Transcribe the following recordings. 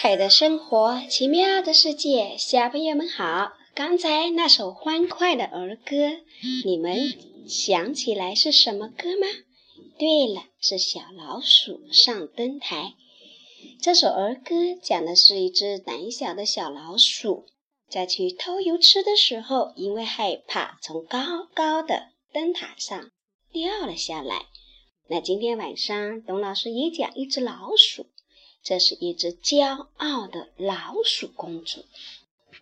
彩的生活，奇妙的世界，小朋友们好！刚才那首欢快的儿歌，你们想起来是什么歌吗？对了，是小老鼠上灯台。这首儿歌讲的是一只胆小的小老鼠，在去偷油吃的时候，因为害怕，从高高的灯塔上掉了下来。那今天晚上，董老师也讲一只老鼠。这是一只骄傲的老鼠公主。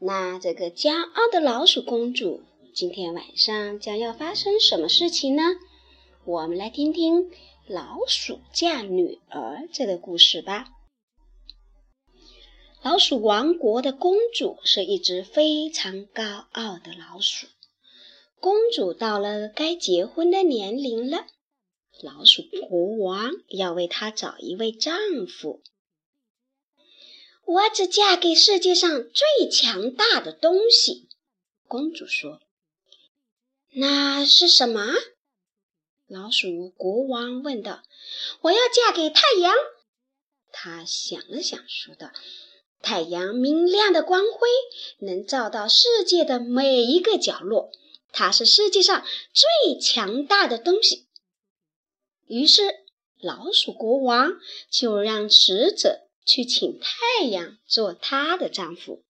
那这个骄傲的老鼠公主今天晚上将要发生什么事情呢？我们来听听《老鼠嫁女儿》这个故事吧。老鼠王国的公主是一只非常高傲的老鼠。公主到了该结婚的年龄了，老鼠国王要为她找一位丈夫。我只嫁给世界上最强大的东西，公主说。那是什么？老鼠国王问道。我要嫁给太阳。他想了想，说道：“太阳明亮的光辉能照到世界的每一个角落，它是世界上最强大的东西。”于是，老鼠国王就让使者。去请太阳做她的丈夫。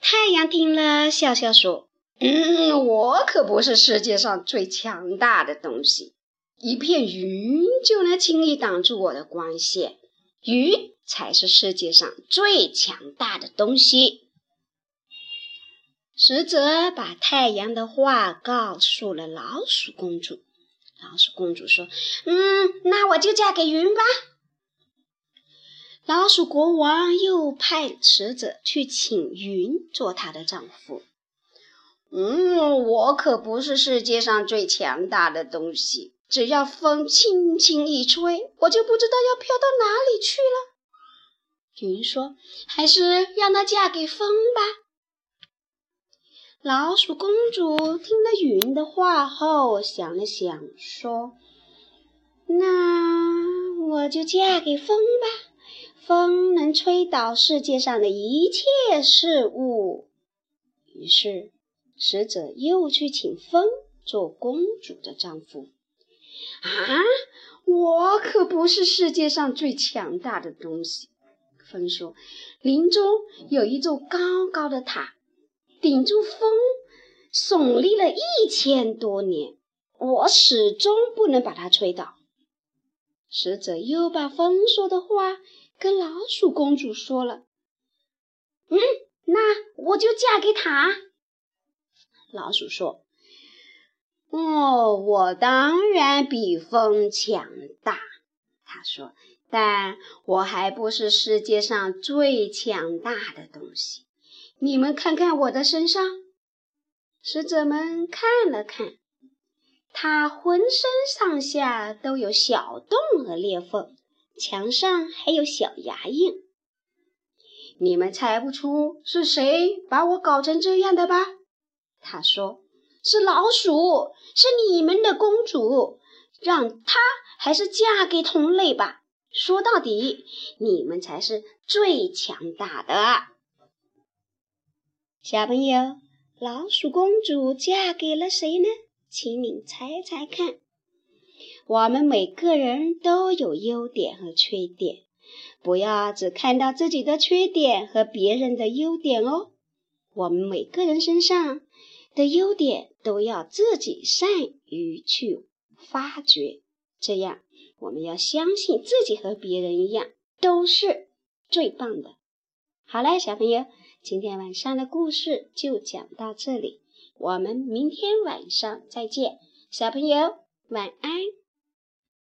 太阳听了，笑笑说：“嗯，我可不是世界上最强大的东西，一片云就能轻易挡住我的光线，云才是世界上最强大的东西。”使者把太阳的话告诉了老鼠公主。老鼠公主说：“嗯，那我就嫁给云吧。”老鼠国王又派使者去请云做他的丈夫。嗯，我可不是世界上最强大的东西，只要风轻轻一吹，我就不知道要飘到哪里去了。云说：“还是让她嫁给风吧。”老鼠公主听了云的话后，想了想，说：“那我就嫁给风吧。”风能吹倒世界上的一切事物。于是，使者又去请风做公主的丈夫。啊，我可不是世界上最强大的东西。风说：“林中有一座高高的塔，顶住风，耸立了一千多年，我始终不能把它吹倒。”使者又把风说的话。跟老鼠公主说了，嗯，那我就嫁给他。老鼠说：“哦，我当然比风强大。”他说：“但我还不是世界上最强大的东西。你们看看我的身上。”使者们看了看，他浑身上下都有小洞和裂缝。墙上还有小牙印，你们猜不出是谁把我搞成这样的吧？他说：“是老鼠，是你们的公主，让她还是嫁给同类吧。说到底，你们才是最强大的。”小朋友，老鼠公主嫁给了谁呢？请你猜猜看。我们每个人都有优点和缺点，不要只看到自己的缺点和别人的优点哦。我们每个人身上的优点都要自己善于去发掘，这样我们要相信自己和别人一样都是最棒的。好了，小朋友，今天晚上的故事就讲到这里，我们明天晚上再见，小朋友晚安。